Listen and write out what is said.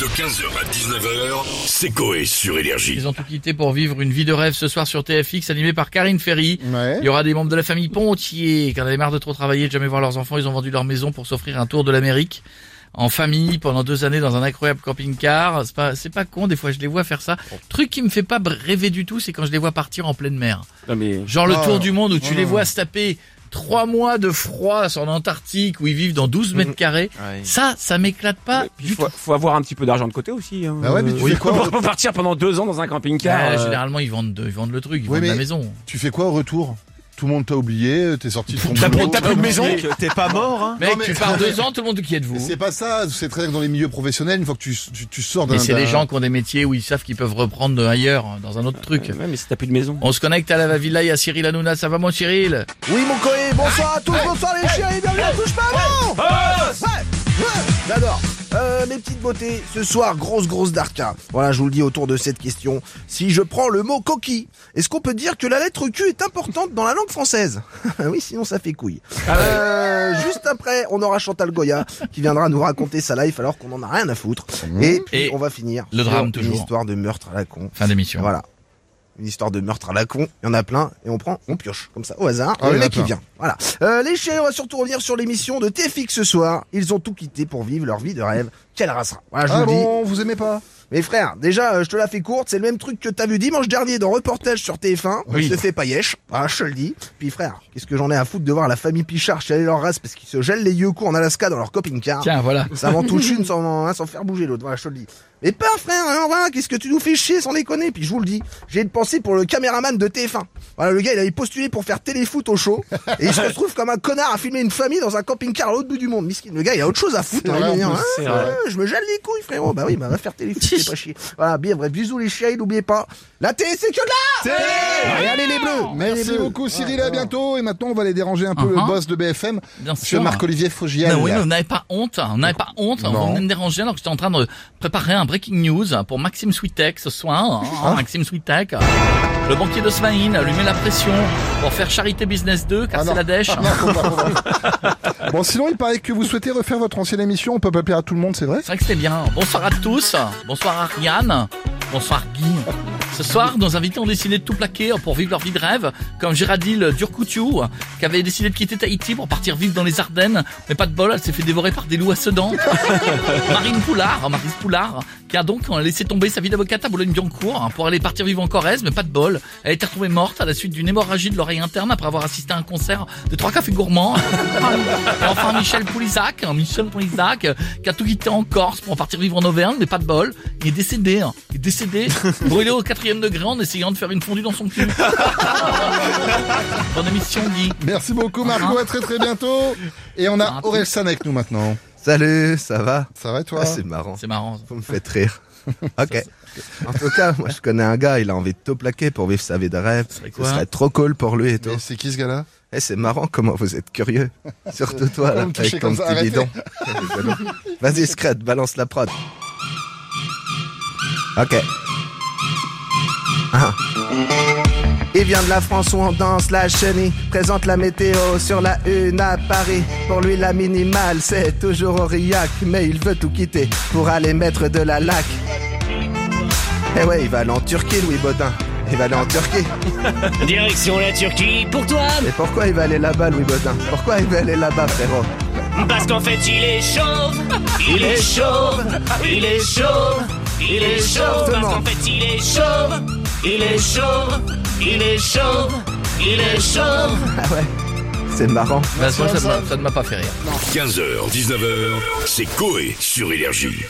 De 15h à 19h, c'est Coé sur Énergie. Ils ont tout quitté pour vivre une vie de rêve ce soir sur TFX, animé par Karine Ferry. Ouais. Il y aura des membres de la famille Pontier qui en avaient marre de trop travailler, de jamais voir leurs enfants. Ils ont vendu leur maison pour s'offrir un tour de l'Amérique en famille pendant deux années dans un incroyable camping-car. C'est pas, c'est pas con. Des fois, je les vois faire ça. Truc qui me fait pas rêver du tout, c'est quand je les vois partir en pleine mer. Non mais Genre le Ah. tour du monde où tu Oh les non. vois se taper trois mois de froid en Antarctique où ils vivent dans 12 mètres carrés. Ouais. Ça, ça m'éclate pas il du faut, tout. faut avoir un petit peu d'argent de côté aussi. Hein. Bah ouais, mais tu oui, fais quoi Pour partir pendant deux ans dans un camping-car. Ouais, euh, Généralement, ils vendent, ils vendent le truc, ils Oui, vendent la mais- maison. Tu fais quoi au retour? Tout le monde t'a oublié, t'es sorti de ton T'as boulot. t'as plus de maison T'es pas mort, hein Mec, mais- tu pars deux ans, tout le monde qui êtes-vous C'est pas ça, c'est très bien que dans les milieux professionnels, une fois que tu, tu, tu sors d'un... Mais c'est d'un- les gens qui ont des métiers où ils savent qu'ils peuvent reprendre ailleurs, dans un autre truc. Ouais, mais si t'as plus de maison. On se connecte à la villa, il y a Cyril Hanouna, ça va mon Cyril? Oui, mon Coé, bonsoir à tous, bonsoir les chiens et bienvenue à Touche pas Mes petites beautés, ce soir, grosse grosse darka. Voilà, je vous le dis autour de cette question. Si je prends le mot coquille, est-ce qu'on peut dire que la lettre Q est importante dans la langue française? Oui, sinon ça fait couille. Euh, juste après, on aura Chantal Goya qui viendra nous raconter sa life alors qu'on en a rien à foutre. Et puis Et on va finir le sur drame, une toujours. histoire de meurtre à la con. Fin d'émission. Voilà. Une histoire de meurtre à la con, il y en a plein, et on prend, on pioche, comme ça, au hasard, Ah, il y le en a mec qui plein. vient. Voilà. Euh, les chiens, on va surtout revenir sur l'émission de TFX ce soir. Ils ont tout quitté pour vivre leur vie de rêve. Quelle race Voilà, je Ah vous le dis. bon, vous aimez pas? Mais frère, déjà, euh, je te la fais courte, c'est le même truc que t'as vu dimanche dernier dans Reportage sur TF1. Oui. On se fait paillèche. Ah, je te le dis. Puis frère, qu'est-ce que j'en ai à foutre de voir la famille Pichard chialer leur race parce qu'ils se gèlent les yeux en Alaska dans leur camping-car. Tiens, voilà. Ça m'en touche une sans, hein, sans faire bouger l'autre, voilà, je te le dis. Mais pas frère, hein, voilà, qu'est-ce que tu nous fais chier sans déconner? Puis je vous le dis, j'ai une pensée pour le caméraman de TF1. Voilà, le gars, il avait postulé pour faire téléfoot au show, et il se retrouve comme un connard à filmer une famille dans un camping-car à l'autre bout du monde. Miskin, le gars, il a autre chose à foutre. Hein, vrai, il va en dire, plus, hein, c'est vrai. Je me gèle les couilles, frérot. Bah oui, bah va faire téléfoot, c'est pas chier. Voilà, bien, bref, bisous les chiens, n'oubliez pas, la télé, c'est que là Et allez les bleus Merci beaucoup Cyril, à bientôt. Et maintenant, on va aller déranger un peu le Uh-huh. boss de BFM, Bien Monsieur. Marc-Olivier Fogiel. Mais oui, mais vous n'avez pas honte, on n'avez pas honte, vous venez me déranger alors que j'étais en train de préparer un breaking news pour Maxime Switek ce soir. hein, Maxime Switek, le banquier de Svain, lui met la pression pour faire Charité Business 2, Ah casser non. la dèche. Bon, sinon, il paraît que vous souhaitez refaire votre ancienne émission. On peut pas plaire à tout le monde, c'est vrai C'est vrai que c'était bien. Bonsoir à tous. Bonsoir Ariane. Bonsoir Guy. Ce soir, nos invités ont décidé de tout plaquer pour vivre leur vie de rêve, comme Géraldine Durcoutiu, qui avait décidé de quitter Tahiti pour partir vivre dans les Ardennes. Mais pas de bol, elle s'est fait dévorer par des loups à Sedan. Marine Poulard, Marise Poulard, qui a donc laissé tomber sa vie d'avocate à Boulogne-Billancourt hein, pour aller partir vivre en Corrèze, mais pas de bol. Elle a été retrouvée morte à la suite d'une hémorragie de l'oreille interne après avoir assisté à un concert de trois cafés gourmands. Et enfin Michel Poulisac, hein, Michel Poulisac, qui a tout quitté en Corse pour partir vivre en Auvergne, mais pas de bol. Il est décédé, hein. il est décédé, brûlé au quatrième degré en essayant de faire une fondue dans son cul. Bonne émission, Guy. Merci beaucoup, Marco. À très très bientôt. Et on a Ah, Aurel San avec nous maintenant. Salut, ça va? Ça va, toi? Ah, C'est marrant. C'est marrant. ça. Vous me faites rire. Ok. En tout cas, moi je connais un gars, il a envie de tout plaquer pour vivre sa vie de rêve. Ce quoi? serait trop cool pour lui et tout. C'est qui ce gars-là? Eh, c'est marrant comment vous êtes curieux. Surtout toi, là, avec ton petit bidon. Vas-y, Scred, balance la prod. Ok. Ah. Il vient de la France où on danse la chenille. Présente la météo sur la une à Paris. Pour lui la minimale c'est toujours Aurillac. Mais il veut tout quitter pour aller mettre de la laque. Eh ouais il va aller en Turquie Louis Baudin. Il va aller en Turquie. Direction la Turquie pour toi. Mais pourquoi il va aller là-bas Louis Baudin? Pourquoi il va aller là-bas frérot? Parce qu'en fait il est chauve. Il est chauve. Il est chauve. Il est chauve. Parce qu'en fait il est chauve Il est chauve Il est chauve Il est chauve Ah ouais C'est marrant Bah, moi, ça ne m'a- ça ne m'a pas fait rire. 15h, 19h, c'est Coé sur Énergie.